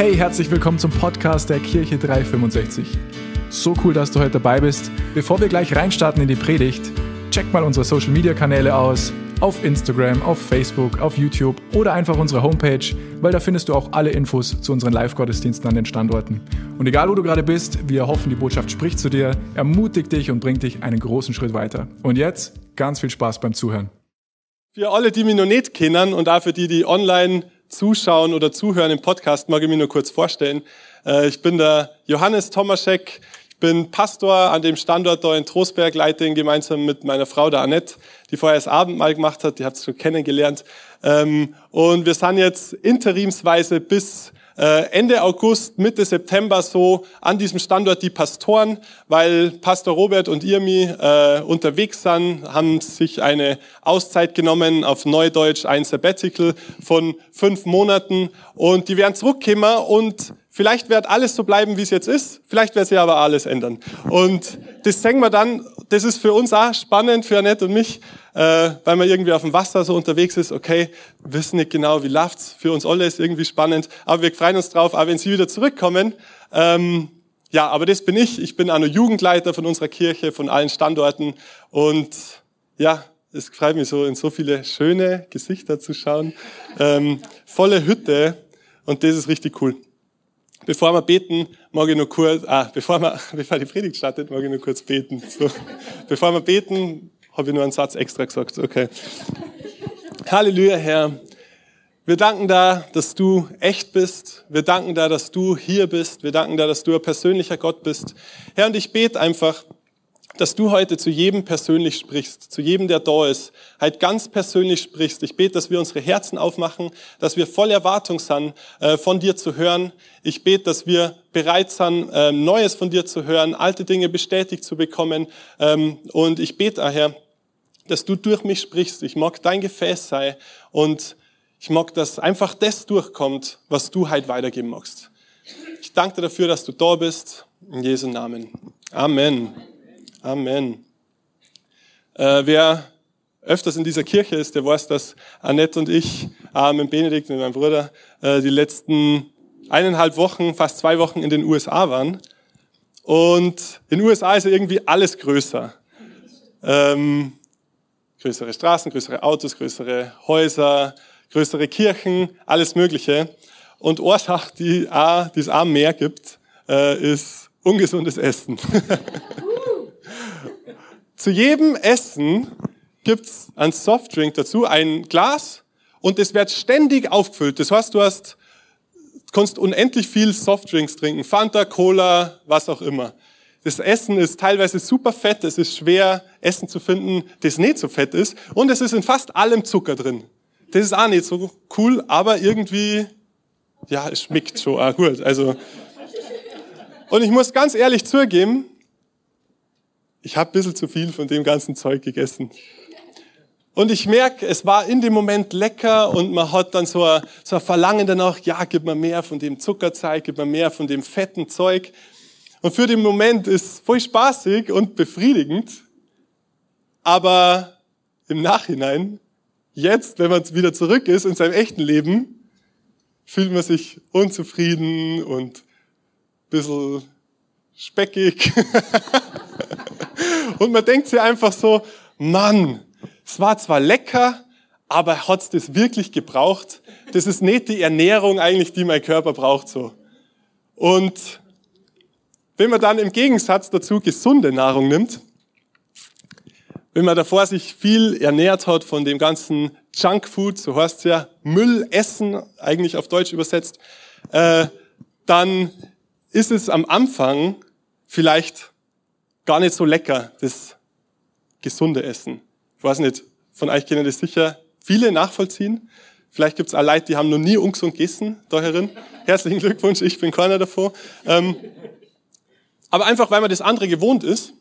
Hey, herzlich willkommen zum Podcast der Kirche 365. So cool, dass du heute dabei bist. Bevor wir gleich reinstarten in die Predigt, check mal unsere Social Media Kanäle aus. Auf Instagram, auf Facebook, auf YouTube oder einfach unsere Homepage, weil da findest du auch alle Infos zu unseren Live-Gottesdiensten an den Standorten. Und egal wo du gerade bist, wir hoffen, die Botschaft spricht zu dir, ermutigt dich und bringt dich einen großen Schritt weiter. Und jetzt ganz viel Spaß beim Zuhören. Für alle, die mich noch nicht kennen und auch für die, die online zuschauen oder zuhören im Podcast, mag ich mich nur kurz vorstellen. Äh, ich bin der Johannes Tomaschek, ich bin Pastor an dem Standort da in Trostberg, leite ihn gemeinsam mit meiner Frau, der Annette, die vorher das Abendmahl gemacht hat, die habt ihr schon kennengelernt. Ähm, und wir sind jetzt interimsweise bis Ende August, Mitte September so an diesem Standort die Pastoren, weil Pastor Robert und Irmi äh, unterwegs sind, haben sich eine Auszeit genommen, auf Neudeutsch ein Sabbatical von fünf Monaten. Und die werden zurückkommen und Vielleicht wird alles so bleiben, wie es jetzt ist. Vielleicht wird sich aber alles ändern. Und das sehen wir dann, das ist für uns auch spannend, für Annette und mich, äh, weil man irgendwie auf dem Wasser so unterwegs ist. Okay, wissen nicht genau, wie läuft's. Für uns alle ist irgendwie spannend. Aber wir freuen uns drauf, auch wenn sie wieder zurückkommen. Ähm, ja, aber das bin ich. Ich bin auch nur Jugendleiter von unserer Kirche, von allen Standorten. Und ja, es freut mich so, in so viele schöne Gesichter zu schauen. Ähm, volle Hütte. Und das ist richtig cool. Bevor wir beten, mag ich nur kurz, ah, bevor, wir, bevor die Predigt startet, mag ich nur kurz beten. So. Bevor wir beten, habe ich nur einen Satz extra gesagt. Okay. Halleluja, Herr. Wir danken da, dass du echt bist. Wir danken da, dass du hier bist. Wir danken da, dass du ein persönlicher Gott bist. Herr, und ich bete einfach, dass du heute zu jedem persönlich sprichst, zu jedem, der da ist, halt ganz persönlich sprichst. Ich bete, dass wir unsere Herzen aufmachen, dass wir voll Erwartung sind, äh, von dir zu hören. Ich bete, dass wir bereit sind, ähm, Neues von dir zu hören, alte Dinge bestätigt zu bekommen. Ähm, und ich bete, Herr, dass du durch mich sprichst. Ich mag dein Gefäß sei und ich mag, dass einfach das durchkommt, was du halt weitergeben magst. Ich danke dir dafür, dass du da bist. In Jesu Namen. Amen. Amen. Äh, wer öfters in dieser Kirche ist, der weiß, dass Annette und ich äh, mit Benedikt, mit meinem Bruder, äh, die letzten eineinhalb Wochen, fast zwei Wochen in den USA waren. Und in den USA ist ja irgendwie alles größer. Ähm, größere Straßen, größere Autos, größere Häuser, größere Kirchen, alles Mögliche. Und Ursache, die, die es auch mehr gibt, äh, ist ungesundes Essen. Zu jedem Essen gibt's ein Softdrink dazu, ein Glas, und es wird ständig aufgefüllt. Das heißt, du hast, kannst unendlich viel Softdrinks trinken, Fanta, Cola, was auch immer. Das Essen ist teilweise super fett, es ist schwer, Essen zu finden, das nicht so fett ist, und es ist in fast allem Zucker drin. Das ist auch nicht so cool, aber irgendwie, ja, es schmeckt schon auch gut. Also, und ich muss ganz ehrlich zugeben, ich habe ein bisschen zu viel von dem ganzen Zeug gegessen. Und ich merke, es war in dem Moment lecker und man hat dann so ein, so ein Verlangen danach, ja, gib mir mehr von dem Zuckerzeug, gib mir mehr von dem fetten Zeug. Und für den Moment ist voll spaßig und befriedigend. Aber im Nachhinein, jetzt, wenn man wieder zurück ist in seinem echten Leben, fühlt man sich unzufrieden und ein bisschen speckig. Und man denkt sich einfach so, Mann, es war zwar lecker, aber hat es das wirklich gebraucht? Das ist nicht die Ernährung eigentlich, die mein Körper braucht so. Und wenn man dann im Gegensatz dazu gesunde Nahrung nimmt, wenn man davor sich viel ernährt hat von dem ganzen Junkfood, so heißt es ja, Müll essen, eigentlich auf Deutsch übersetzt, äh, dann ist es am Anfang vielleicht gar nicht so lecker, das gesunde Essen. Ich weiß nicht, von euch können das sicher viele nachvollziehen. Vielleicht gibt es auch Leute, die haben noch nie ungesund gegessen, da herin. Herzlichen Glückwunsch, ich bin keiner davon. Ähm, aber einfach, weil man das andere gewohnt ist.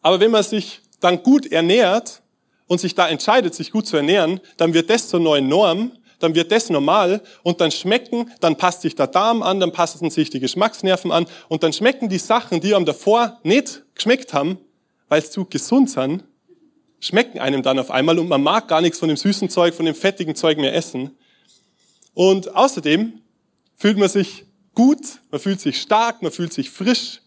Aber wenn man sich dann gut ernährt und sich da entscheidet, sich gut zu ernähren, dann wird das zur neuen Norm dann wird das normal und dann schmecken, dann passt sich der Darm an, dann passen sich die Geschmacksnerven an und dann schmecken die Sachen, die einem davor nicht geschmeckt haben, weil sie zu gesund sind, schmecken einem dann auf einmal und man mag gar nichts von dem süßen Zeug, von dem fettigen Zeug mehr essen. Und außerdem, fühlt man sich gut, man fühlt sich stark, man fühlt sich frisch.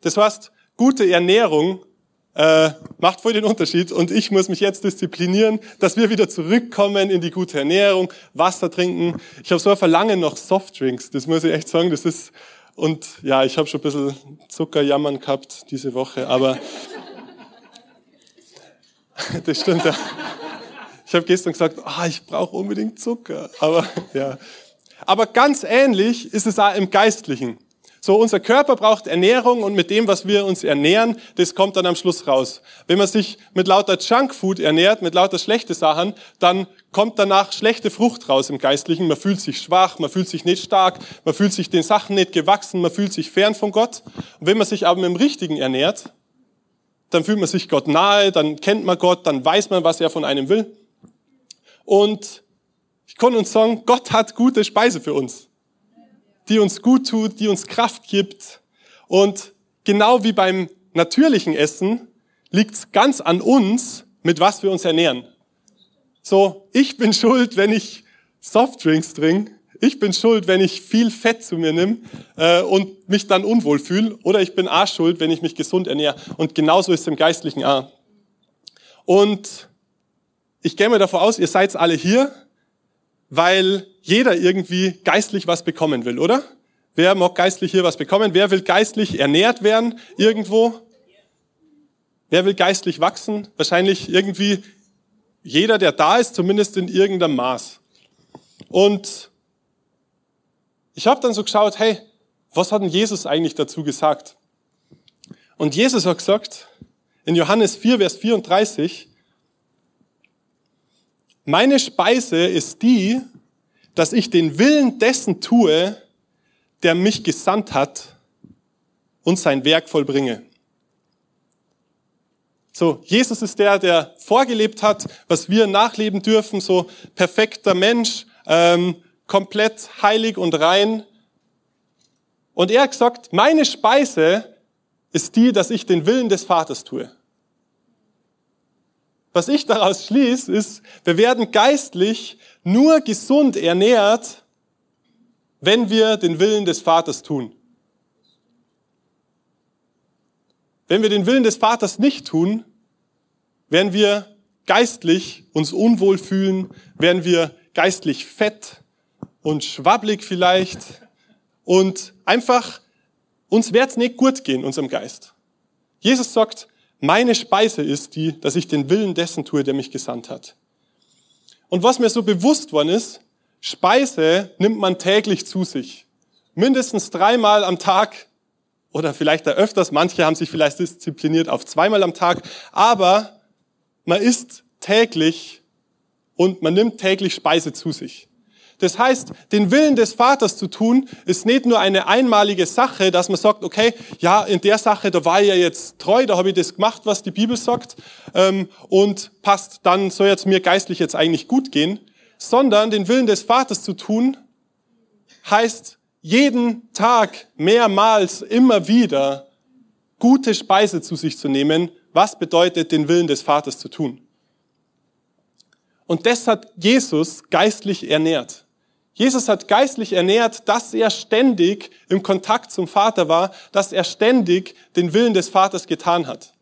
Das heißt, gute Ernährung äh, macht voll den Unterschied und ich muss mich jetzt disziplinieren, dass wir wieder zurückkommen in die gute Ernährung, Wasser trinken. Ich habe so ein Verlangen nach Softdrinks, das muss ich echt sagen, das ist und ja, ich habe schon ein bisschen Zuckerjammern gehabt diese Woche, aber das stimmt ja. Ich habe gestern gesagt, ah, ich brauche unbedingt Zucker, aber ja. Aber ganz ähnlich ist es auch im Geistlichen. So, unser Körper braucht Ernährung und mit dem, was wir uns ernähren, das kommt dann am Schluss raus. Wenn man sich mit lauter Junkfood ernährt, mit lauter schlechte Sachen, dann kommt danach schlechte Frucht raus im Geistlichen. Man fühlt sich schwach, man fühlt sich nicht stark, man fühlt sich den Sachen nicht gewachsen, man fühlt sich fern von Gott. Und wenn man sich aber mit dem Richtigen ernährt, dann fühlt man sich Gott nahe, dann kennt man Gott, dann weiß man, was er von einem will. Und ich kann uns sagen, Gott hat gute Speise für uns die uns gut tut, die uns Kraft gibt. Und genau wie beim natürlichen Essen liegt es ganz an uns, mit was wir uns ernähren. So, ich bin schuld, wenn ich Softdrinks trinke. Ich bin schuld, wenn ich viel Fett zu mir nehme äh, und mich dann unwohl fühle. Oder ich bin auch schuld, wenn ich mich gesund ernähre. Und genauso ist es im Geistlichen auch. Und ich gehe mir davon aus, ihr seid alle hier, weil jeder irgendwie geistlich was bekommen will, oder? Wer mag geistlich hier was bekommen? Wer will geistlich ernährt werden irgendwo? Wer will geistlich wachsen? Wahrscheinlich irgendwie jeder, der da ist, zumindest in irgendeinem Maß. Und ich habe dann so geschaut, hey, was hat denn Jesus eigentlich dazu gesagt? Und Jesus hat gesagt, in Johannes 4, Vers 34, meine Speise ist die, dass ich den Willen dessen tue, der mich gesandt hat und sein Werk vollbringe. So, Jesus ist der, der vorgelebt hat, was wir nachleben dürfen, so perfekter Mensch, ähm, komplett heilig und rein. Und er hat gesagt, meine Speise ist die, dass ich den Willen des Vaters tue. Was ich daraus schließe, ist, wir werden geistlich nur gesund ernährt, wenn wir den Willen des Vaters tun. Wenn wir den Willen des Vaters nicht tun, werden wir geistlich uns unwohl fühlen, werden wir geistlich fett und schwabblig vielleicht und einfach uns wird's nicht gut gehen, unserem Geist. Jesus sagt, meine Speise ist die, dass ich den Willen dessen tue, der mich gesandt hat. Und was mir so bewusst worden ist, Speise nimmt man täglich zu sich. Mindestens dreimal am Tag oder vielleicht öfters. Manche haben sich vielleicht diszipliniert auf zweimal am Tag. Aber man isst täglich und man nimmt täglich Speise zu sich. Das heißt, den Willen des Vaters zu tun, ist nicht nur eine einmalige Sache, dass man sagt, okay, ja, in der Sache, da war ich ja jetzt treu, da habe ich das gemacht, was die Bibel sagt, ähm, und passt, dann soll jetzt mir geistlich jetzt eigentlich gut gehen, sondern den Willen des Vaters zu tun, heißt jeden Tag mehrmals immer wieder gute Speise zu sich zu nehmen, was bedeutet, den Willen des Vaters zu tun. Und das hat Jesus geistlich ernährt. Jesus hat geistlich ernährt, dass er ständig im Kontakt zum Vater war, dass er ständig den Willen des Vaters getan hat.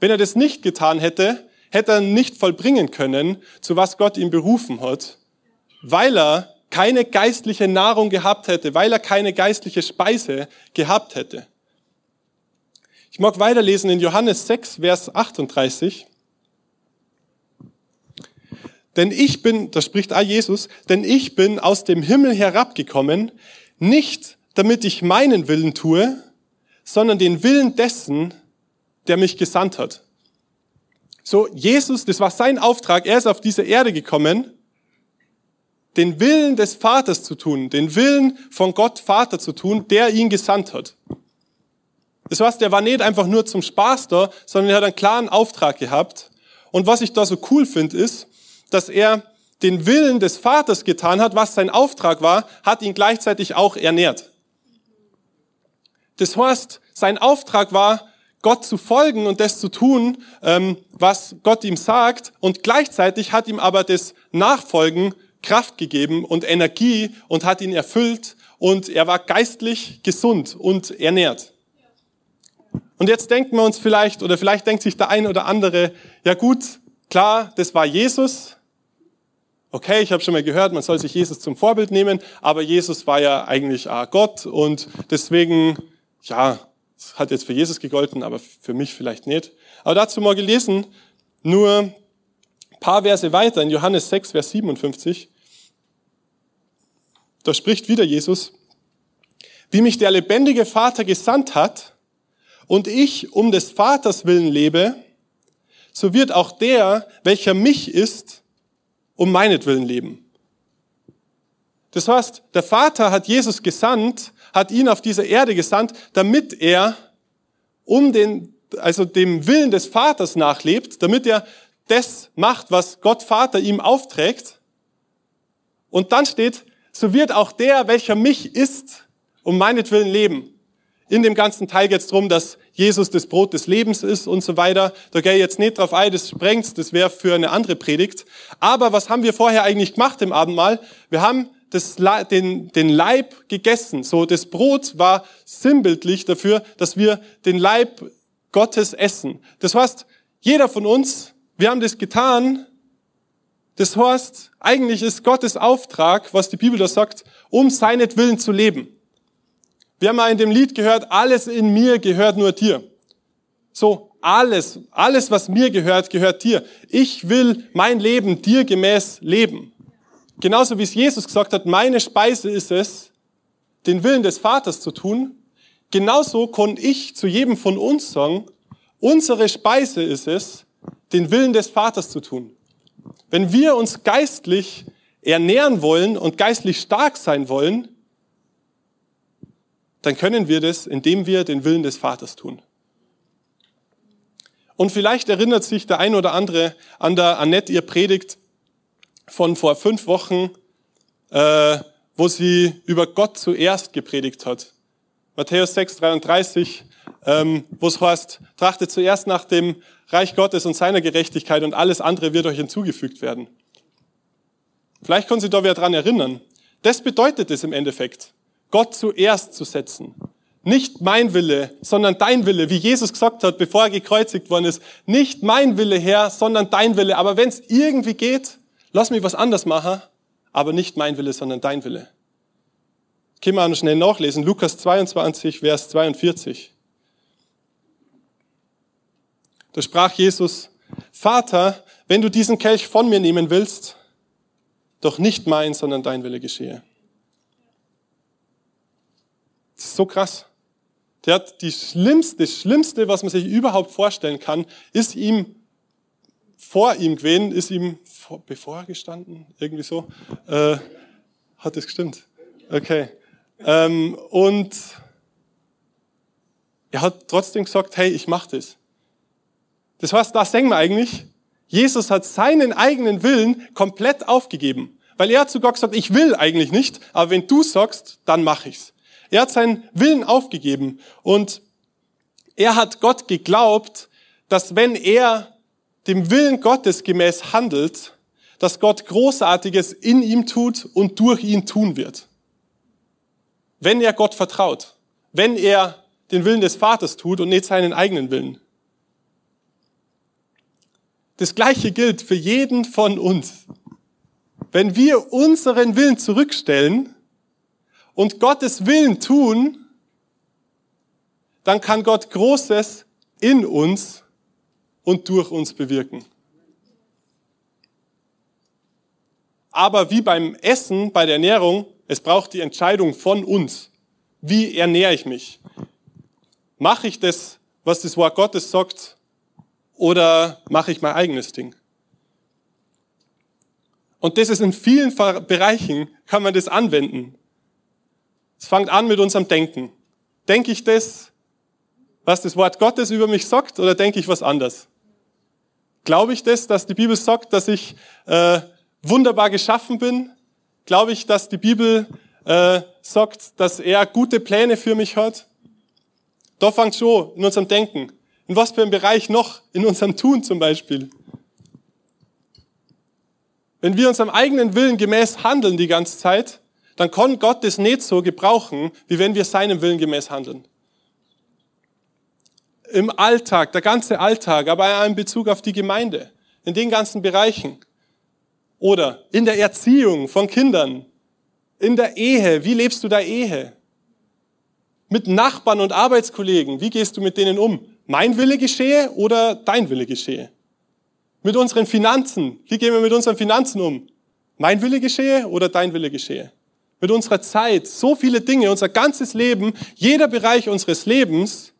Wenn er das nicht getan hätte, hätte er nicht vollbringen können, zu was Gott ihn berufen hat, weil er keine geistliche Nahrung gehabt hätte, weil er keine geistliche Speise gehabt hätte. Ich mag weiterlesen in Johannes 6, Vers 38. Denn ich bin, da spricht auch Jesus, denn ich bin aus dem Himmel herabgekommen, nicht damit ich meinen Willen tue, sondern den Willen dessen, der mich gesandt hat. So, Jesus, das war sein Auftrag, er ist auf diese Erde gekommen, den Willen des Vaters zu tun, den Willen von Gott Vater zu tun, der ihn gesandt hat. Das heißt, der war nicht einfach nur zum Spaß da, sondern er hat einen klaren Auftrag gehabt. Und was ich da so cool finde, ist, dass er den Willen des Vaters getan hat, was sein Auftrag war, hat ihn gleichzeitig auch ernährt. Das heißt, sein Auftrag war, Gott zu folgen und das zu tun, ähm, was Gott ihm sagt, und gleichzeitig hat ihm aber das Nachfolgen Kraft gegeben und Energie und hat ihn erfüllt und er war geistlich gesund und ernährt. Und jetzt denken wir uns vielleicht, oder vielleicht denkt sich der ein oder andere, ja gut, klar, das war Jesus. Okay, ich habe schon mal gehört, man soll sich Jesus zum Vorbild nehmen, aber Jesus war ja eigentlich Gott und deswegen, ja, hat jetzt für Jesus gegolten, aber für mich vielleicht nicht. Aber dazu mal gelesen, nur paar Verse weiter in Johannes 6, Vers 57. Da spricht wieder Jesus, wie mich der lebendige Vater gesandt hat und ich um des Vaters willen lebe, so wird auch der, welcher mich ist, um meinetwillen leben. Das heißt, der Vater hat Jesus gesandt, hat ihn auf diese Erde gesandt, damit er um den, also dem Willen des Vaters nachlebt, damit er das macht, was Gott Vater ihm aufträgt. Und dann steht, so wird auch der, welcher mich isst, um meinetwillen leben. In dem ganzen Teil geht es darum, dass Jesus das Brot des Lebens ist und so weiter. Da gehe ich jetzt nicht drauf ein, das sprengt, das wäre für eine andere Predigt. Aber was haben wir vorher eigentlich gemacht im Abendmahl? Wir haben das, den, den Leib gegessen. So, das Brot war sinnbildlich dafür, dass wir den Leib Gottes essen. Das heißt, jeder von uns, wir haben das getan. Das heißt, eigentlich ist Gottes Auftrag, was die Bibel da sagt, um seinetwillen zu leben. Wir haben mal in dem Lied gehört, alles in mir gehört nur dir. So, alles, alles, was mir gehört, gehört dir. Ich will mein Leben dir gemäß leben. Genauso wie es Jesus gesagt hat, meine Speise ist es, den Willen des Vaters zu tun. Genauso konnte ich zu jedem von uns sagen, unsere Speise ist es, den Willen des Vaters zu tun. Wenn wir uns geistlich ernähren wollen und geistlich stark sein wollen, dann können wir das, indem wir den Willen des Vaters tun. Und vielleicht erinnert sich der ein oder andere an der Annette ihr Predigt von vor fünf Wochen, äh, wo sie über Gott zuerst gepredigt hat. Matthäus 6, 33, ähm, wo es heißt, trachtet zuerst nach dem Reich Gottes und seiner Gerechtigkeit und alles andere wird euch hinzugefügt werden. Vielleicht können Sie da wieder dran erinnern. Das bedeutet es im Endeffekt, Gott zuerst zu setzen. Nicht mein Wille, sondern dein Wille, wie Jesus gesagt hat, bevor er gekreuzigt worden ist. Nicht mein Wille, Herr, sondern dein Wille. Aber wenn es irgendwie geht, lass mich was anders machen, aber nicht mein Wille, sondern dein Wille. Können wir noch schnell nachlesen. Lukas 22, Vers 42. Da sprach Jesus, Vater, wenn du diesen Kelch von mir nehmen willst, doch nicht mein, sondern dein Wille geschehe. Das ist so krass. Der hat die schlimmste, das Schlimmste, was man sich überhaupt vorstellen kann, ist ihm vor ihm gewesen, ist ihm vor, bevor gestanden, irgendwie so. Äh, hat das gestimmt? Okay. Ähm, und er hat trotzdem gesagt, hey, ich mach das. Das heißt, da sehen wir eigentlich, Jesus hat seinen eigenen Willen komplett aufgegeben. Weil er hat sogar gesagt, ich will eigentlich nicht, aber wenn du sagst, dann mach ich's. Er hat seinen Willen aufgegeben und er hat Gott geglaubt, dass wenn er dem Willen Gottes gemäß handelt, dass Gott Großartiges in ihm tut und durch ihn tun wird. Wenn er Gott vertraut, wenn er den Willen des Vaters tut und nicht seinen eigenen Willen. Das Gleiche gilt für jeden von uns. Wenn wir unseren Willen zurückstellen und Gottes Willen tun, dann kann Gott Großes in uns und durch uns bewirken. Aber wie beim Essen, bei der Ernährung, es braucht die Entscheidung von uns. Wie ernähre ich mich? Mache ich das, was das Wort Gottes sagt, oder mache ich mein eigenes Ding? Und das ist in vielen Bereichen, kann man das anwenden. Es fängt an mit unserem Denken. Denke ich das, was das Wort Gottes über mich sagt, oder denke ich was anderes? Glaube ich das, dass die Bibel sagt, dass ich äh, wunderbar geschaffen bin? Glaube ich, dass die Bibel äh, sagt, dass er gute Pläne für mich hat? Da fängt schon in unserem Denken. In was für einem Bereich noch? In unserem Tun zum Beispiel. Wenn wir unserem eigenen Willen gemäß handeln die ganze Zeit, dann kann Gott das nicht so gebrauchen, wie wenn wir seinem Willen gemäß handeln. Im Alltag, der ganze Alltag, aber in Bezug auf die Gemeinde, in den ganzen Bereichen. Oder in der Erziehung von Kindern, in der Ehe, wie lebst du da Ehe? Mit Nachbarn und Arbeitskollegen, wie gehst du mit denen um? Mein Wille geschehe oder dein Wille geschehe? Mit unseren Finanzen, wie gehen wir mit unseren Finanzen um? Mein Wille geschehe oder dein Wille geschehe? Mit unserer Zeit, so viele Dinge, unser ganzes Leben, jeder Bereich unseres Lebens,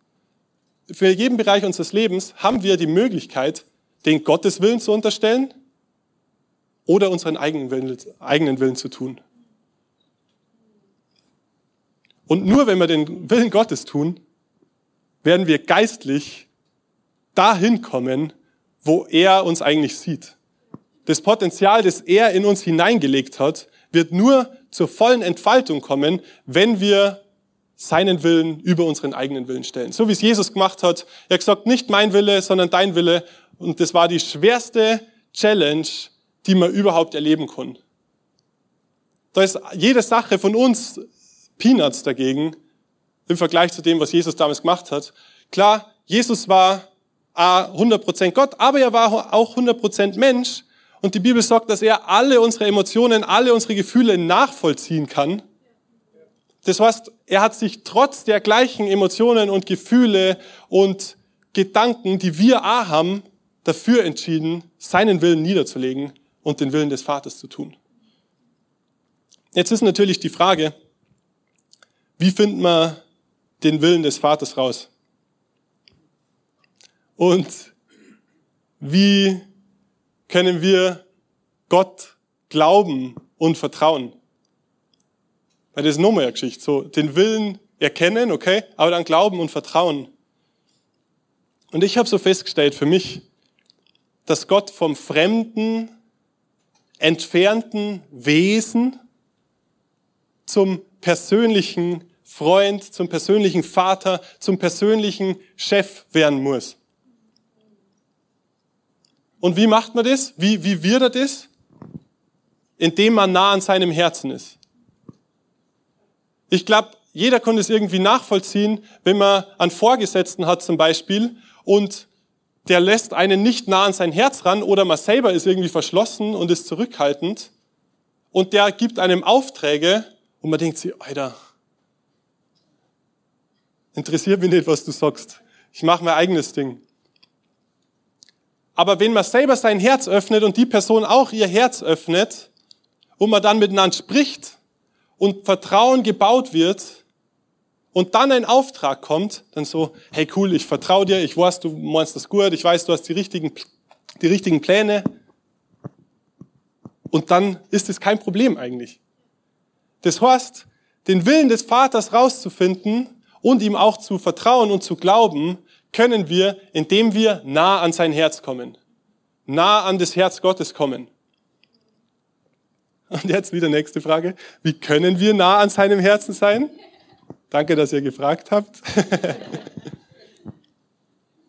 für jeden Bereich unseres Lebens haben wir die Möglichkeit, den Gottes Willen zu unterstellen oder unseren eigenen Willen, eigenen Willen zu tun. Und nur wenn wir den Willen Gottes tun, werden wir geistlich dahin kommen, wo er uns eigentlich sieht. Das Potenzial, das er in uns hineingelegt hat, wird nur zur vollen Entfaltung kommen, wenn wir seinen Willen über unseren eigenen Willen stellen. So wie es Jesus gemacht hat. Er hat gesagt, nicht mein Wille, sondern dein Wille. Und das war die schwerste Challenge, die man überhaupt erleben kann. Da ist jede Sache von uns Peanuts dagegen im Vergleich zu dem, was Jesus damals gemacht hat. Klar, Jesus war 100% Gott, aber er war auch 100% Mensch. Und die Bibel sagt, dass er alle unsere Emotionen, alle unsere Gefühle nachvollziehen kann. Das heißt, er hat sich trotz der gleichen Emotionen und Gefühle und Gedanken, die wir auch haben, dafür entschieden, seinen Willen niederzulegen und den Willen des Vaters zu tun. Jetzt ist natürlich die Frage, wie findet man den Willen des Vaters raus? Und wie können wir Gott glauben und vertrauen? Weil das ist nochmal eine Geschichte. So, den Willen erkennen, okay, aber dann glauben und vertrauen. Und ich habe so festgestellt für mich, dass Gott vom fremden, entfernten Wesen zum persönlichen Freund, zum persönlichen Vater, zum persönlichen Chef werden muss. Und wie macht man das? Wie, wie wird er das? Indem man nah an seinem Herzen ist. Ich glaube, jeder kann das irgendwie nachvollziehen, wenn man einen Vorgesetzten hat zum Beispiel und der lässt einen nicht nah an sein Herz ran oder man selber ist irgendwie verschlossen und ist zurückhaltend und der gibt einem Aufträge und man denkt sich, Alter, Interessiert mich nicht, was du sagst. Ich mache mein eigenes Ding. Aber wenn man selber sein Herz öffnet und die Person auch ihr Herz öffnet und man dann miteinander spricht und Vertrauen gebaut wird und dann ein Auftrag kommt, dann so, hey cool, ich vertraue dir, ich weiß, du meinst das gut, ich weiß, du hast die richtigen, die richtigen Pläne. Und dann ist es kein Problem eigentlich. Das heißt, den Willen des Vaters rauszufinden und ihm auch zu vertrauen und zu glauben, können wir, indem wir nah an sein Herz kommen, nah an das Herz Gottes kommen. Und jetzt wieder nächste Frage. Wie können wir nah an seinem Herzen sein? Danke, dass ihr gefragt habt.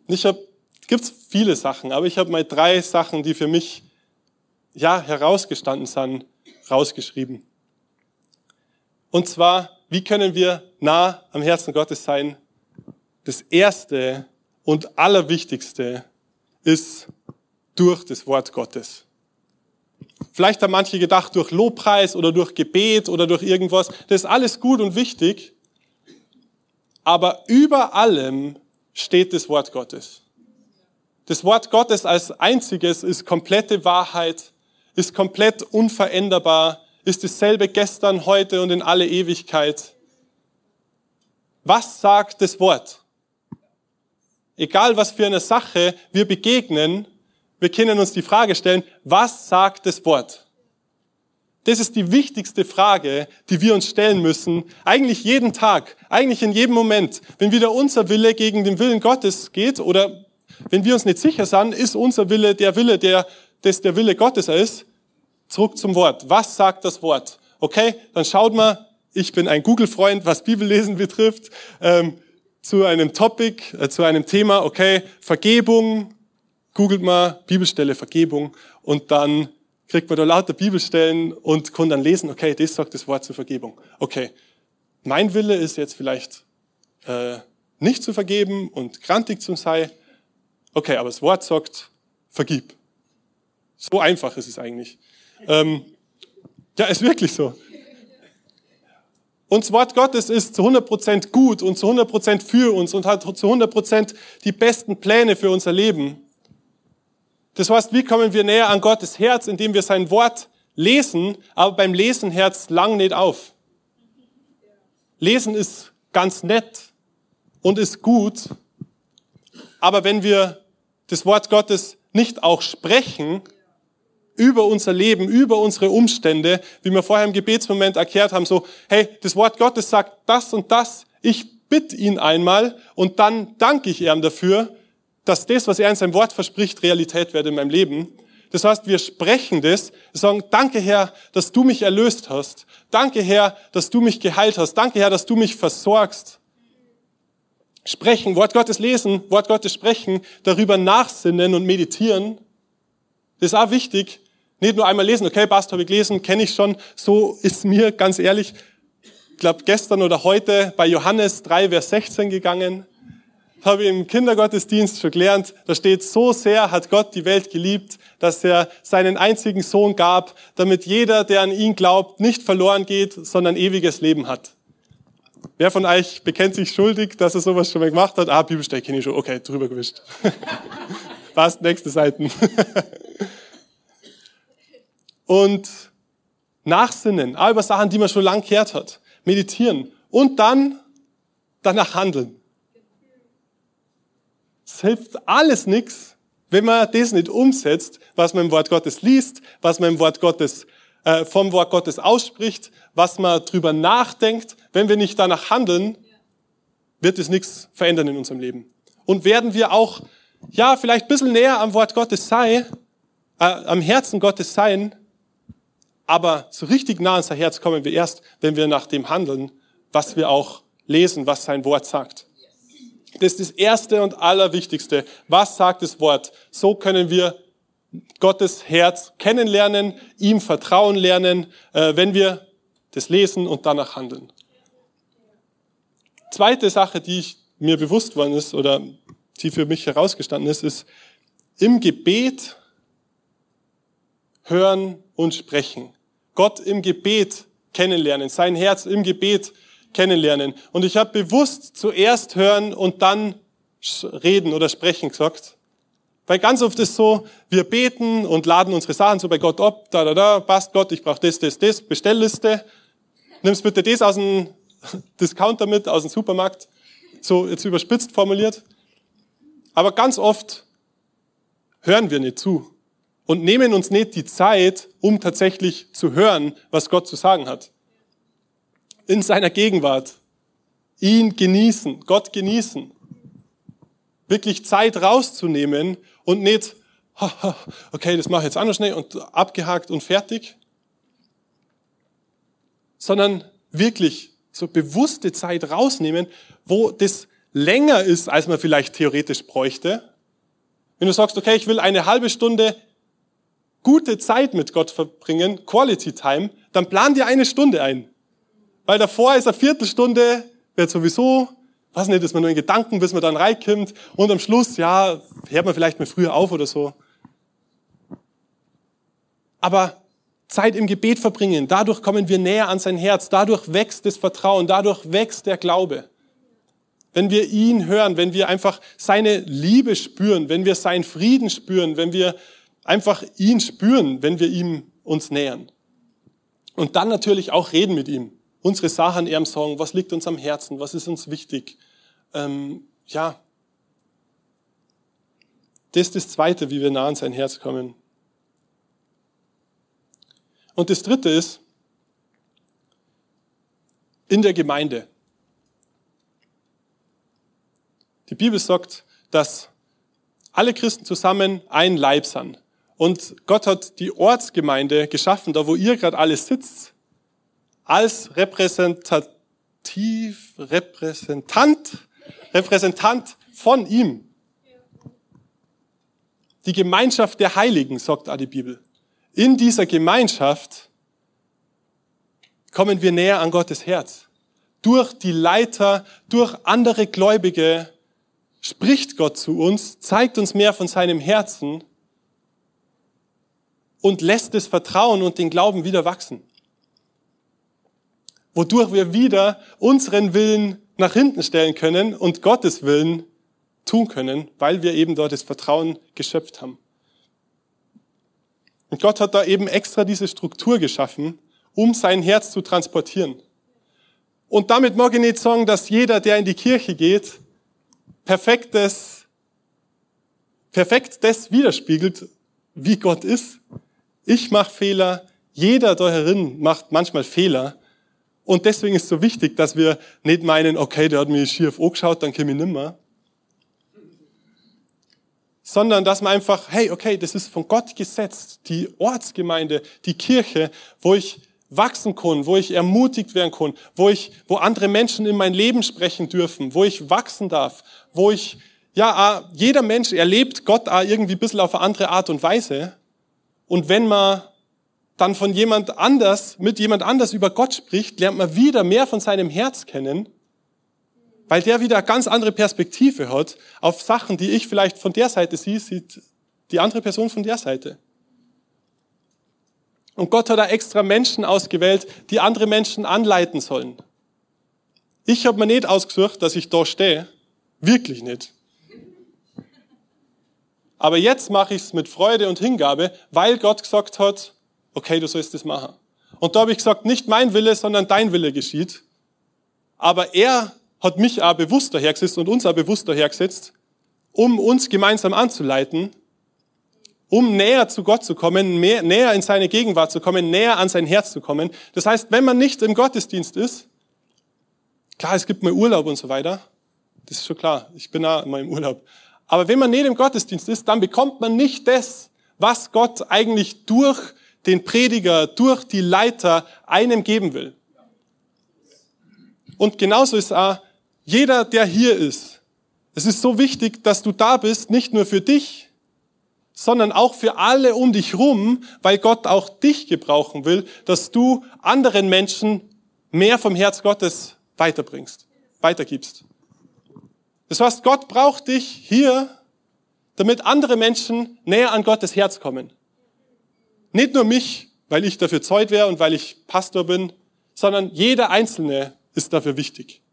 ich habe, gibt's viele Sachen, aber ich habe mal drei Sachen, die für mich ja herausgestanden sind, rausgeschrieben. Und zwar wie können wir nah am Herzen Gottes sein? Das Erste und Allerwichtigste ist durch das Wort Gottes. Vielleicht haben manche gedacht, durch Lobpreis oder durch Gebet oder durch irgendwas. Das ist alles gut und wichtig. Aber über allem steht das Wort Gottes. Das Wort Gottes als einziges ist komplette Wahrheit, ist komplett unveränderbar, ist dasselbe gestern, heute und in alle Ewigkeit. Was sagt das Wort? Egal was für eine Sache wir begegnen, wir können uns die Frage stellen, was sagt das Wort? Das ist die wichtigste Frage, die wir uns stellen müssen, eigentlich jeden Tag, eigentlich in jedem Moment. Wenn wieder unser Wille gegen den Willen Gottes geht oder wenn wir uns nicht sicher sind, ist unser Wille der Wille, der, das der Wille Gottes ist, Zurück zum Wort. Was sagt das Wort? Okay, dann schaut mal, ich bin ein Google-Freund, was Bibellesen betrifft, ähm, zu einem Topic, äh, zu einem Thema, okay, Vergebung, googelt mal Bibelstelle Vergebung und dann kriegt man da lauter Bibelstellen und kann dann lesen, okay, das sagt das Wort zur Vergebung. Okay, mein Wille ist jetzt vielleicht äh, nicht zu vergeben und grantig zu sein. Okay, aber das Wort sagt, vergib. So einfach ist es eigentlich. Ähm, ja, ist wirklich so. Und das Wort Gottes ist zu 100% gut und zu 100% für uns und hat zu 100% die besten Pläne für unser Leben. Das heißt, wie kommen wir näher an Gottes Herz, indem wir sein Wort lesen, aber beim Lesen Herz lang nicht auf. Lesen ist ganz nett und ist gut, aber wenn wir das Wort Gottes nicht auch sprechen, über unser Leben, über unsere Umstände, wie wir vorher im Gebetsmoment erklärt haben, so, hey, das Wort Gottes sagt das und das, ich bitte ihn einmal und dann danke ich ihm dafür, dass das, was er in seinem Wort verspricht, Realität wird in meinem Leben. Das heißt, wir sprechen das, sagen, danke Herr, dass du mich erlöst hast. Danke Herr, dass du mich geheilt hast. Danke Herr, dass du mich versorgst. Sprechen, Wort Gottes lesen, Wort Gottes sprechen, darüber nachsinnen und meditieren. Das ist auch wichtig. Nicht nur einmal lesen, okay, passt, habe ich gelesen, kenne ich schon. So ist mir, ganz ehrlich, ich glaube gestern oder heute bei Johannes 3, Vers 16 gegangen. Habe ich im Kindergottesdienst schon gelernt. Da steht, so sehr hat Gott die Welt geliebt, dass er seinen einzigen Sohn gab, damit jeder, der an ihn glaubt, nicht verloren geht, sondern ewiges Leben hat. Wer von euch bekennt sich schuldig, dass er sowas schon mal gemacht hat? Ah, Bibelstelle kenne ich schon. Okay, drüber gewischt. Passt, nächste Seiten. und nachsinnen, auch über Sachen, die man schon lang gehört hat. Meditieren und dann danach handeln. Es hilft alles nichts, wenn man das nicht umsetzt, was man im Wort Gottes liest, was man im Wort Gottes äh, vom Wort Gottes ausspricht, was man drüber nachdenkt. Wenn wir nicht danach handeln, wird es nichts verändern in unserem Leben. Und werden wir auch, ja, vielleicht ein bisschen näher am Wort Gottes sein, äh, am Herzen Gottes sein, aber so richtig nah an sein Herz kommen wir erst, wenn wir nach dem handeln, was wir auch lesen, was sein Wort sagt. Das ist das Erste und Allerwichtigste. Was sagt das Wort? So können wir Gottes Herz kennenlernen, ihm vertrauen lernen, äh, wenn wir das lesen und danach handeln. Zweite Sache, die ich mir bewusst worden ist oder die für mich herausgestanden ist, ist im Gebet hören und sprechen. Gott im Gebet kennenlernen, sein Herz im Gebet kennenlernen. Und ich habe bewusst zuerst hören und dann reden oder sprechen gesagt. Weil ganz oft ist so, wir beten und laden unsere Sachen so bei Gott ab, da, da, da, passt Gott, ich brauche das, das, das, Bestellliste. Nimmst bitte das aus dem Discounter mit, aus dem Supermarkt. So jetzt überspitzt formuliert. Aber ganz oft hören wir nicht zu und nehmen uns nicht die Zeit, um tatsächlich zu hören, was Gott zu sagen hat. In seiner Gegenwart. Ihn genießen, Gott genießen. Wirklich Zeit rauszunehmen und nicht, okay, das mache ich jetzt anders schnell und abgehakt und fertig. Sondern wirklich so bewusste Zeit rausnehmen, wo das länger ist, als man vielleicht theoretisch bräuchte. Wenn du sagst, okay, ich will eine halbe Stunde gute Zeit mit Gott verbringen, Quality Time, dann plan dir eine Stunde ein. Weil davor ist eine Viertelstunde, wird sowieso, was nicht, ist man nur in Gedanken, bis man dann reinkommt und am Schluss, ja, hört man vielleicht mal früher auf oder so. Aber Zeit im Gebet verbringen, dadurch kommen wir näher an sein Herz, dadurch wächst das Vertrauen, dadurch wächst der Glaube. Wenn wir ihn hören, wenn wir einfach seine Liebe spüren, wenn wir seinen Frieden spüren, wenn wir einfach ihn spüren, wenn wir ihm uns nähern. Und dann natürlich auch reden mit ihm. Unsere Sachen ihm sagen, was liegt uns am Herzen, was ist uns wichtig. Ähm, ja, das ist das Zweite, wie wir nah an sein Herz kommen. Und das Dritte ist, in der Gemeinde. Die Bibel sagt, dass alle Christen zusammen ein Leib sind. Und Gott hat die Ortsgemeinde geschaffen, da wo ihr gerade alles sitzt, als repräsentativ, Repräsentant, Repräsentant von ihm. Die Gemeinschaft der Heiligen, sagt auch die Bibel. in dieser Gemeinschaft kommen wir näher an Gottes Herz. Durch die Leiter, durch andere Gläubige spricht Gott zu uns, zeigt uns mehr von seinem Herzen und lässt das Vertrauen und den Glauben wieder wachsen. Wodurch wir wieder unseren Willen nach hinten stellen können und Gottes Willen tun können, weil wir eben dort das Vertrauen geschöpft haben. Und Gott hat da eben extra diese Struktur geschaffen, um sein Herz zu transportieren. Und damit mag ich nicht sagen, dass jeder, der in die Kirche geht, perfektes, perfekt das widerspiegelt, wie Gott ist. Ich mache Fehler, jeder da herin macht manchmal Fehler. Und deswegen ist es so wichtig, dass wir nicht meinen, okay, der hat mir schief angeschaut, dann komme ich nimmer. Sondern, dass man einfach, hey, okay, das ist von Gott gesetzt. Die Ortsgemeinde, die Kirche, wo ich wachsen kann, wo ich ermutigt werden kann, wo ich, wo andere Menschen in mein Leben sprechen dürfen, wo ich wachsen darf, wo ich, ja, jeder Mensch erlebt Gott irgendwie ein bisschen auf eine andere Art und Weise. Und wenn man dann von jemand anders, mit jemand anders über Gott spricht, lernt man wieder mehr von seinem Herz kennen, weil der wieder eine ganz andere Perspektive hat auf Sachen, die ich vielleicht von der Seite sehe, sieht die andere Person von der Seite. Und Gott hat da extra Menschen ausgewählt, die andere Menschen anleiten sollen. Ich habe mir nicht ausgesucht, dass ich da stehe. Wirklich nicht. Aber jetzt mache ich es mit Freude und Hingabe, weil Gott gesagt hat, okay, du sollst das machen. Und da habe ich gesagt, nicht mein Wille, sondern dein Wille geschieht. Aber er hat mich auch bewusst dahergesetzt und uns auch bewusst dahergesetzt, um uns gemeinsam anzuleiten um näher zu Gott zu kommen, mehr, näher in seine Gegenwart zu kommen, näher an sein Herz zu kommen. Das heißt, wenn man nicht im Gottesdienst ist, klar, es gibt mal Urlaub und so weiter, das ist schon klar, ich bin auch immer im Urlaub. Aber wenn man nicht im Gottesdienst ist, dann bekommt man nicht das, was Gott eigentlich durch den Prediger, durch die Leiter einem geben will. Und genauso ist auch jeder, der hier ist. Es ist so wichtig, dass du da bist, nicht nur für dich, sondern auch für alle um dich rum, weil Gott auch dich gebrauchen will, dass du anderen Menschen mehr vom Herz Gottes weiterbringst, weitergibst. Das heißt, Gott braucht dich hier, damit andere Menschen näher an Gottes Herz kommen. Nicht nur mich, weil ich dafür Zeug wäre und weil ich Pastor bin, sondern jeder Einzelne ist dafür wichtig.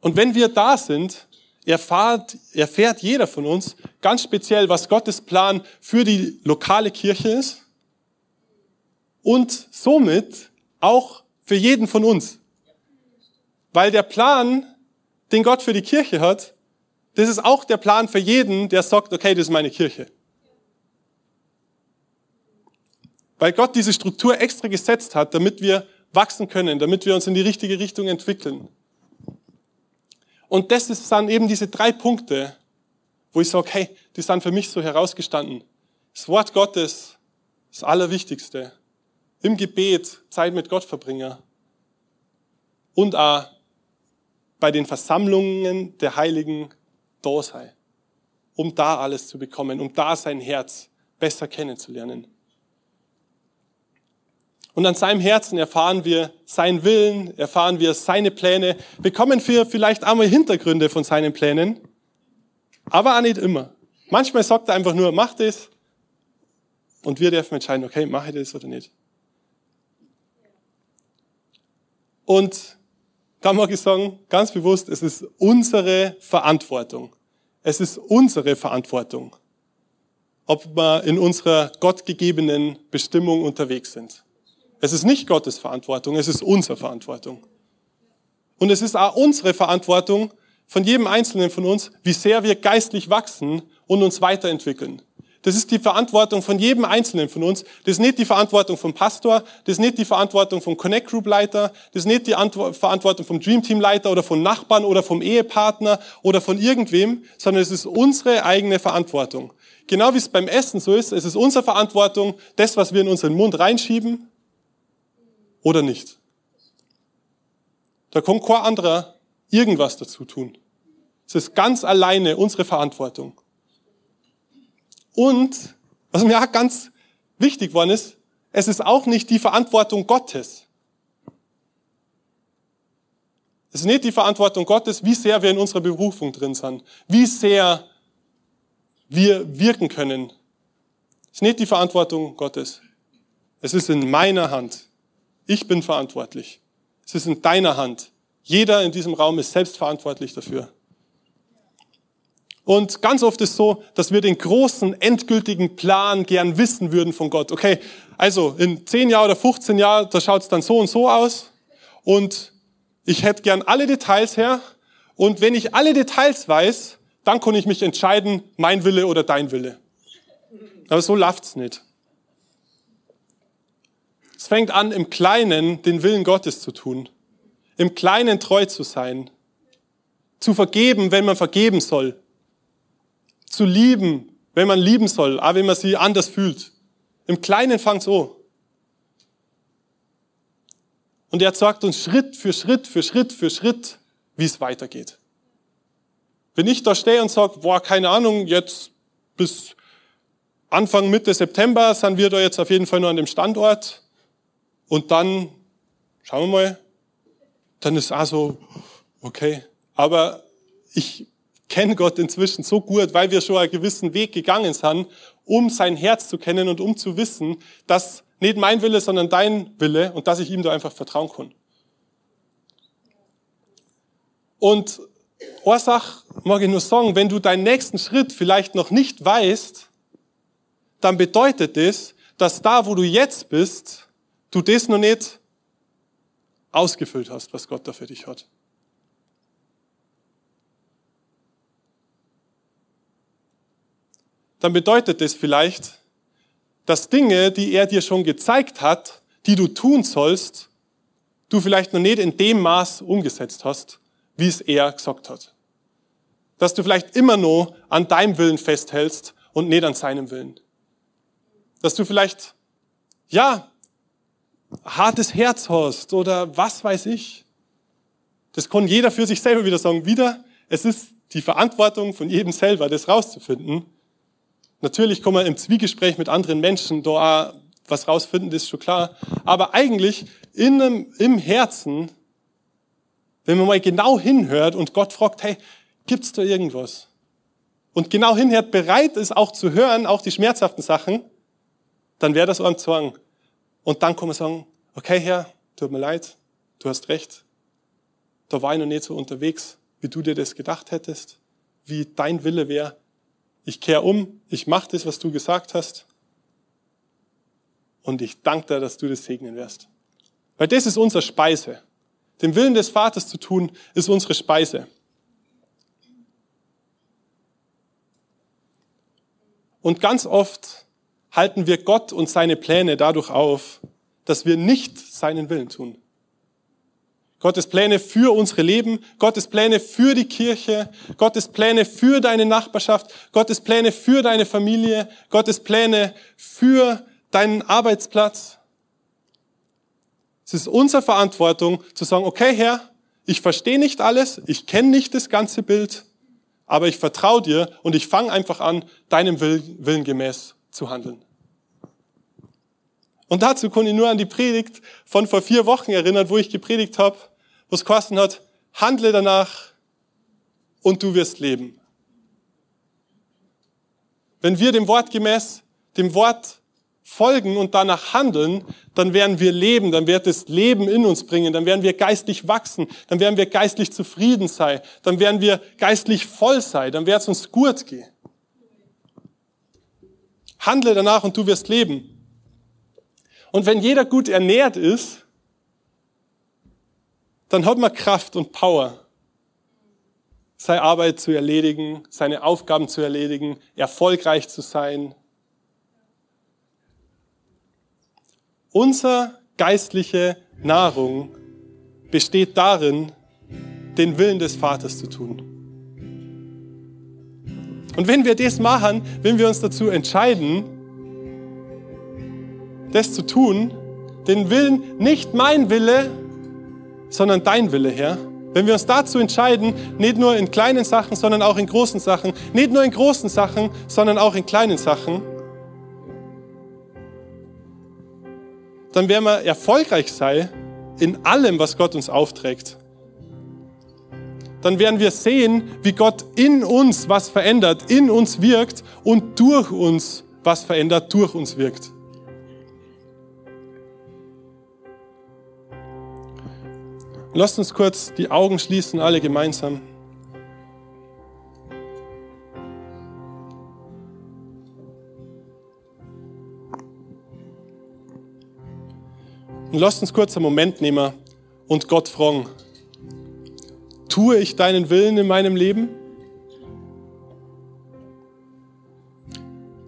Und wenn wir da sind, erfahrt, erfährt jeder von uns ganz speziell, was Gottes Plan für die lokale Kirche ist und somit auch für jeden von uns. Weil der Plan, den Gott für die Kirche hat, das ist auch der Plan für jeden, der sagt, okay, das ist meine Kirche. Weil Gott diese Struktur extra gesetzt hat, damit wir wachsen können, damit wir uns in die richtige Richtung entwickeln. Und das dann eben diese drei Punkte, wo ich sage, hey, die sind für mich so herausgestanden. Das Wort Gottes, das Allerwichtigste. Im Gebet Zeit mit Gott verbringen. Und auch bei den Versammlungen der Heiligen da sein. Um da alles zu bekommen, um da sein Herz besser kennenzulernen. Und an seinem Herzen erfahren wir seinen Willen, erfahren wir seine Pläne, bekommen wir vielleicht einmal Hintergründe von seinen Plänen, aber auch nicht immer. Manchmal sagt er einfach nur, mach das, und wir dürfen entscheiden, okay, mache ich das oder nicht. Und da mag ich sagen, ganz bewusst, es ist unsere Verantwortung. Es ist unsere Verantwortung, ob wir in unserer gottgegebenen Bestimmung unterwegs sind. Es ist nicht Gottes Verantwortung, es ist unsere Verantwortung. Und es ist auch unsere Verantwortung von jedem Einzelnen von uns, wie sehr wir geistlich wachsen und uns weiterentwickeln. Das ist die Verantwortung von jedem Einzelnen von uns. Das ist nicht die Verantwortung vom Pastor, das ist nicht die Verantwortung vom Connect Group Leiter, das ist nicht die Verantwortung vom Dream Team Leiter oder von Nachbarn oder vom Ehepartner oder von irgendwem, sondern es ist unsere eigene Verantwortung. Genau wie es beim Essen so ist, es ist unsere Verantwortung, das, was wir in unseren Mund reinschieben, oder nicht. Da kommt kein anderer irgendwas dazu tun. Es ist ganz alleine unsere Verantwortung. Und, was mir auch ganz wichtig geworden ist, es ist auch nicht die Verantwortung Gottes. Es ist nicht die Verantwortung Gottes, wie sehr wir in unserer Berufung drin sind, wie sehr wir wirken können. Es ist nicht die Verantwortung Gottes. Es ist in meiner Hand. Ich bin verantwortlich. Es ist in deiner Hand. Jeder in diesem Raum ist selbstverantwortlich dafür. Und ganz oft ist so, dass wir den großen, endgültigen Plan gern wissen würden von Gott. Okay, also in 10 Jahren oder 15 Jahren, da schaut es dann so und so aus. Und ich hätte gern alle Details her. Und wenn ich alle Details weiß, dann kann ich mich entscheiden, mein Wille oder dein Wille. Aber so läuft's nicht. Es fängt an, im Kleinen den Willen Gottes zu tun, im Kleinen treu zu sein, zu vergeben, wenn man vergeben soll, zu lieben, wenn man lieben soll, auch wenn man sie anders fühlt. Im Kleinen fängt's an. Und er sagt uns Schritt für Schritt für Schritt für Schritt, wie es weitergeht. Wenn ich da stehe und sage, boah, keine Ahnung, jetzt bis Anfang Mitte September sind wir da jetzt auf jeden Fall nur an dem Standort und dann, schauen wir mal, dann ist auch so, okay. Aber ich kenne Gott inzwischen so gut, weil wir schon einen gewissen Weg gegangen sind, um sein Herz zu kennen und um zu wissen, dass nicht mein Wille, sondern dein Wille und dass ich ihm da einfach vertrauen kann. Und Orsach mag ich nur sagen, wenn du deinen nächsten Schritt vielleicht noch nicht weißt, dann bedeutet das, dass da, wo du jetzt bist, du das noch nicht ausgefüllt hast, was Gott da für dich hat. Dann bedeutet das vielleicht, dass Dinge, die er dir schon gezeigt hat, die du tun sollst, du vielleicht noch nicht in dem Maß umgesetzt hast, wie es er gesagt hat. Dass du vielleicht immer nur an deinem Willen festhältst und nicht an seinem Willen. Dass du vielleicht, ja, hartes Herz hast oder was weiß ich. Das kann jeder für sich selber wieder sagen. Wieder, es ist die Verantwortung von jedem selber, das rauszufinden. Natürlich kann man im Zwiegespräch mit anderen Menschen da was rausfinden, das ist schon klar. Aber eigentlich in einem, im Herzen, wenn man mal genau hinhört und Gott fragt, hey, gibt's da irgendwas? Und genau hinhört, bereit ist auch zu hören, auch die schmerzhaften Sachen, dann wäre das ein Zwang. Und dann kann man sagen, okay Herr, tut mir leid, du hast recht. Da war ich noch nicht so unterwegs, wie du dir das gedacht hättest, wie dein Wille wäre ich kehre um, ich mache das, was du gesagt hast. Und ich danke dir, dass du das segnen wirst. Weil das ist unsere Speise. Den Willen des Vaters zu tun, ist unsere Speise. Und ganz oft halten wir Gott und seine Pläne dadurch auf, dass wir nicht seinen Willen tun. Gottes Pläne für unsere Leben, Gottes Pläne für die Kirche, Gottes Pläne für deine Nachbarschaft, Gottes Pläne für deine Familie, Gottes Pläne für deinen Arbeitsplatz. Es ist unsere Verantwortung zu sagen, okay Herr, ich verstehe nicht alles, ich kenne nicht das ganze Bild, aber ich vertraue dir und ich fange einfach an, deinem Willen gemäß zu handeln. Und dazu konnte ich nur an die Predigt von vor vier Wochen erinnern, wo ich gepredigt habe, wo es kosten hat, handle danach und du wirst leben. Wenn wir dem Wort gemäß, dem Wort folgen und danach handeln, dann werden wir leben, dann wird es Leben in uns bringen, dann werden wir geistlich wachsen, dann werden wir geistlich zufrieden sein, dann werden wir geistlich voll sein, dann wird es uns gut gehen. Handle danach und du wirst leben. Und wenn jeder gut ernährt ist, dann hat man Kraft und Power, seine Arbeit zu erledigen, seine Aufgaben zu erledigen, erfolgreich zu sein. Unser geistliche Nahrung besteht darin, den Willen des Vaters zu tun. Und wenn wir das machen, wenn wir uns dazu entscheiden, das zu tun, den Willen, nicht mein Wille, sondern dein Wille, Herr, Wenn wir uns dazu entscheiden, nicht nur in kleinen Sachen, sondern auch in großen Sachen, nicht nur in großen Sachen, sondern auch in kleinen Sachen, dann werden wir erfolgreich sein in allem, was Gott uns aufträgt. Dann werden wir sehen, wie Gott in uns was verändert, in uns wirkt und durch uns was verändert, durch uns wirkt. Lasst uns kurz die Augen schließen, alle gemeinsam. Und lasst uns kurz einen Moment nehmen und Gott fragen, tue ich deinen Willen in meinem Leben?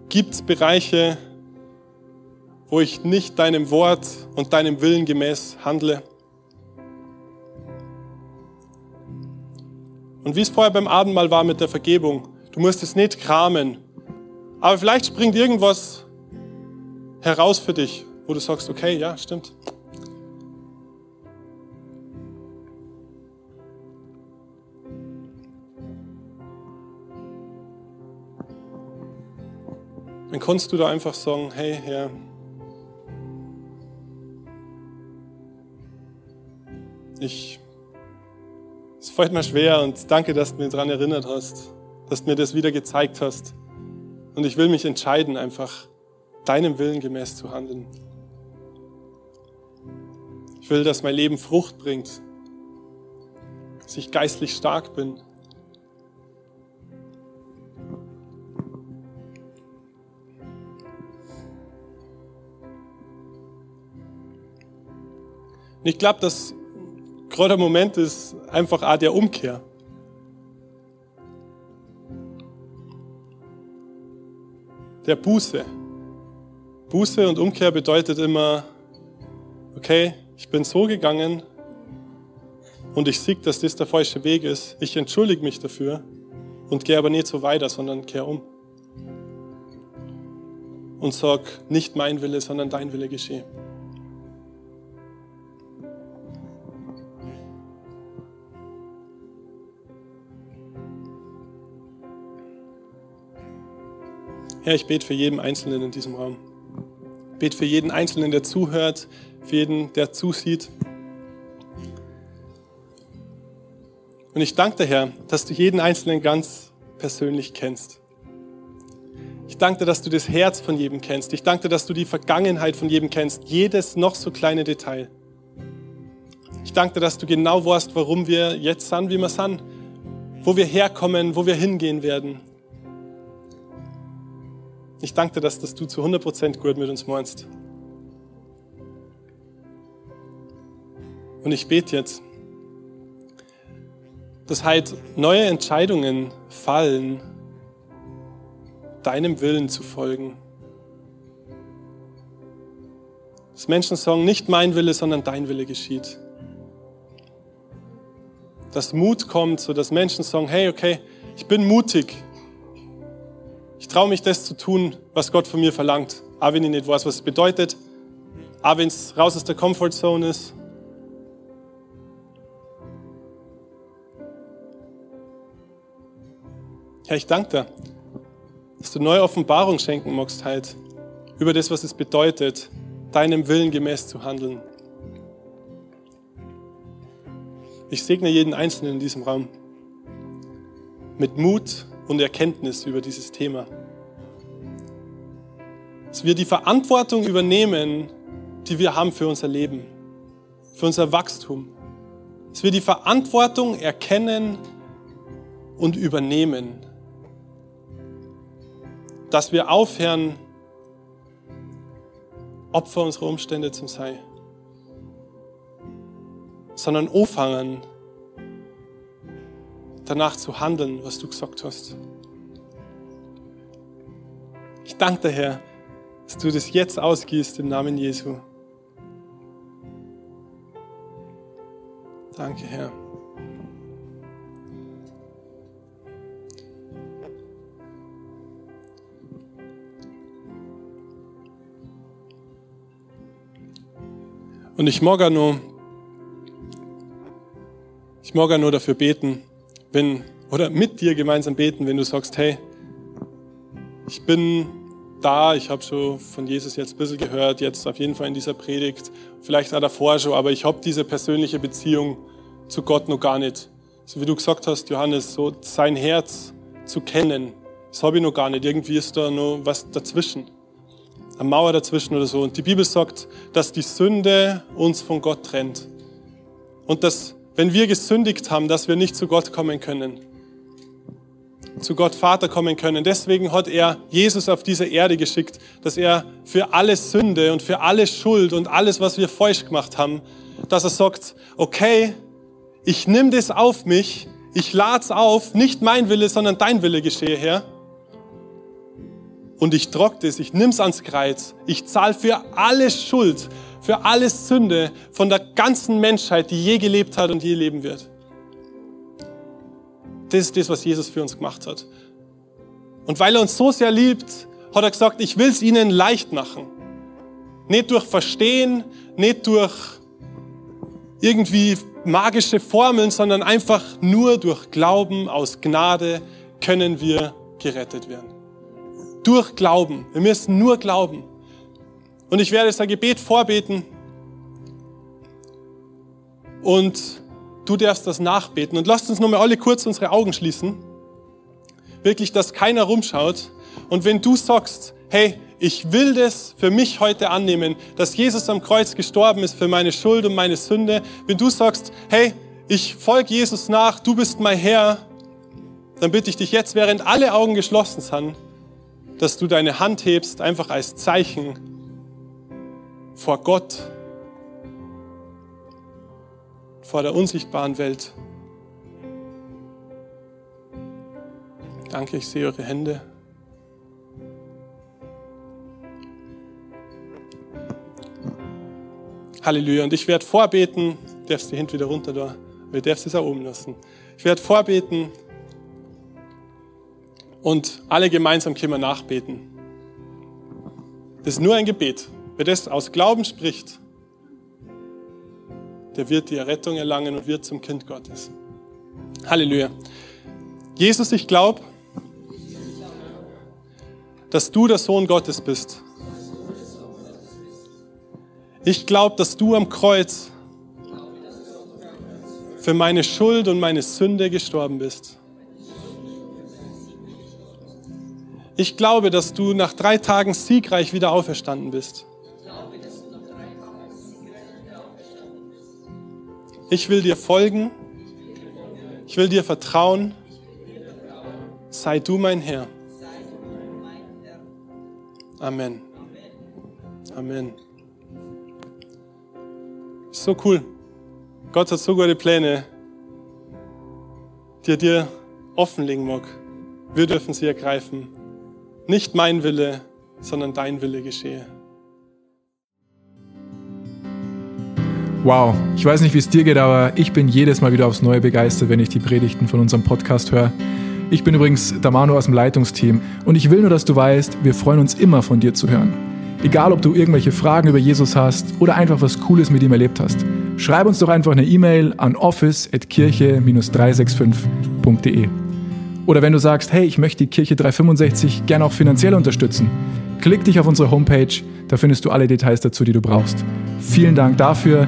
Gibt es Bereiche, wo ich nicht deinem Wort und deinem Willen gemäß handle? Und wie es vorher beim Abendmahl war mit der Vergebung, du musst es nicht kramen, aber vielleicht springt irgendwas heraus für dich, wo du sagst, okay, ja, stimmt. Dann kannst du da einfach sagen, hey Herr, ich, es fällt mir schwer und danke, dass du mir daran erinnert hast, dass du mir das wieder gezeigt hast. Und ich will mich entscheiden, einfach deinem Willen gemäß zu handeln. Ich will, dass mein Leben Frucht bringt, dass ich geistlich stark bin. Und ich glaube, dass gerade der Moment ist einfach auch der Umkehr. Der Buße. Buße und Umkehr bedeutet immer, okay, ich bin so gegangen und ich sehe, dass das der falsche Weg ist. Ich entschuldige mich dafür und gehe aber nicht so weiter, sondern kehre um. Und sag, nicht mein Wille, sondern dein Wille geschehe. Herr, ich bete für jeden Einzelnen in diesem Raum. Ich bete für jeden Einzelnen, der zuhört, für jeden, der zusieht. Und ich danke dir, Herr, dass du jeden Einzelnen ganz persönlich kennst. Ich danke dir, dass du das Herz von jedem kennst. Ich danke dir, dass du die Vergangenheit von jedem kennst. Jedes noch so kleine Detail. Ich danke dir, dass du genau weißt, warum wir jetzt sind, wie wir sind. Wo wir herkommen, wo wir hingehen werden. Ich danke dir, dass das du zu 100% gut mit uns meinst. Und ich bete jetzt, dass halt neue Entscheidungen fallen, deinem Willen zu folgen. Dass Menschen sagen, nicht mein Wille, sondern dein Wille geschieht. Dass Mut kommt, so dass Menschen sagen, hey, okay, ich bin mutig. Ich traue mich, das zu tun, was Gott von mir verlangt. Auch wenn ich nicht weiß, was es bedeutet. Auch wenn es raus aus der Comfortzone ist. Herr, ich danke dir, dass du neue Offenbarung schenken magst halt über das, was es bedeutet, deinem Willen gemäß zu handeln. Ich segne jeden Einzelnen in diesem Raum mit Mut und Erkenntnis über dieses Thema. Dass wir die Verantwortung übernehmen, die wir haben für unser Leben, für unser Wachstum. Dass wir die Verantwortung erkennen und übernehmen dass wir aufhören, Opfer unserer Umstände zu sein, sondern anfangen, danach zu handeln, was du gesagt hast. Ich danke dir, Herr, dass du das jetzt ausgießt im Namen Jesu. Danke, Herr. Und ich mag auch noch, Ich mag ja nur dafür beten, wenn, oder mit dir gemeinsam beten, wenn du sagst, hey, ich bin da, ich habe schon von Jesus jetzt ein bisschen gehört, jetzt auf jeden Fall in dieser Predigt, vielleicht auch davor schon, aber ich habe diese persönliche Beziehung zu Gott noch gar nicht. So wie du gesagt hast, Johannes, so sein Herz zu kennen, das habe ich noch gar nicht. Irgendwie ist da noch was dazwischen. Eine Mauer dazwischen oder so. Und die Bibel sagt, dass die Sünde uns von Gott trennt. Und dass, wenn wir gesündigt haben, dass wir nicht zu Gott kommen können. Zu Gott Vater kommen können. Deswegen hat er Jesus auf diese Erde geschickt, dass er für alle Sünde und für alle Schuld und alles, was wir falsch gemacht haben, dass er sagt, okay, ich nehme das auf mich, ich lad's auf, nicht mein Wille, sondern dein Wille geschehe, Herr und ich trock das, ich nimm's ans Kreuz. Ich zahle für alle Schuld, für alle Sünde von der ganzen Menschheit, die je gelebt hat und je leben wird. Das ist das, was Jesus für uns gemacht hat. Und weil er uns so sehr liebt, hat er gesagt, ich will's ihnen leicht machen. Nicht durch Verstehen, nicht durch irgendwie magische Formeln, sondern einfach nur durch Glauben aus Gnade können wir gerettet werden. Durch Glauben. Wir müssen nur glauben. Und ich werde jetzt ein Gebet vorbeten. Und du darfst das nachbeten. Und lasst uns nochmal alle kurz unsere Augen schließen. Wirklich, dass keiner rumschaut. Und wenn du sagst, hey, ich will das für mich heute annehmen, dass Jesus am Kreuz gestorben ist für meine Schuld und meine Sünde. Wenn du sagst, hey, ich folge Jesus nach, du bist mein Herr, dann bitte ich dich jetzt, während alle Augen geschlossen sind, dass du deine Hand hebst, einfach als Zeichen vor Gott, vor der unsichtbaren Welt. Danke, ich sehe eure Hände. Halleluja. Und ich werde vorbeten, darfst die Hände wieder runter da, wir darfst es auch oben lassen. Ich werde vorbeten, und alle gemeinsam können wir nachbeten. Das ist nur ein Gebet. Wer das aus Glauben spricht, der wird die Errettung erlangen und wird zum Kind Gottes. Halleluja. Jesus, ich glaube, dass du der Sohn Gottes bist. Ich glaube, dass du am Kreuz für meine Schuld und meine Sünde gestorben bist. Ich glaube, dass du nach drei Tagen siegreich wieder auferstanden bist. Ich will dir folgen. Ich will dir vertrauen. Sei du mein Herr. Amen. Amen. So cool. Gott hat so gute Pläne, die er dir offenlegen mag. Wir dürfen sie ergreifen. Nicht mein Wille, sondern dein Wille geschehe. Wow, ich weiß nicht, wie es dir geht, aber ich bin jedes Mal wieder aufs Neue begeistert, wenn ich die Predigten von unserem Podcast höre. Ich bin übrigens Damano aus dem Leitungsteam und ich will nur, dass du weißt, wir freuen uns immer von dir zu hören. Egal, ob du irgendwelche Fragen über Jesus hast oder einfach was Cooles mit ihm erlebt hast. Schreib uns doch einfach eine E-Mail an office.kirche-365.de. Oder wenn du sagst, hey, ich möchte die Kirche 365 gerne auch finanziell unterstützen, klick dich auf unsere Homepage, da findest du alle Details dazu, die du brauchst. Vielen Dank dafür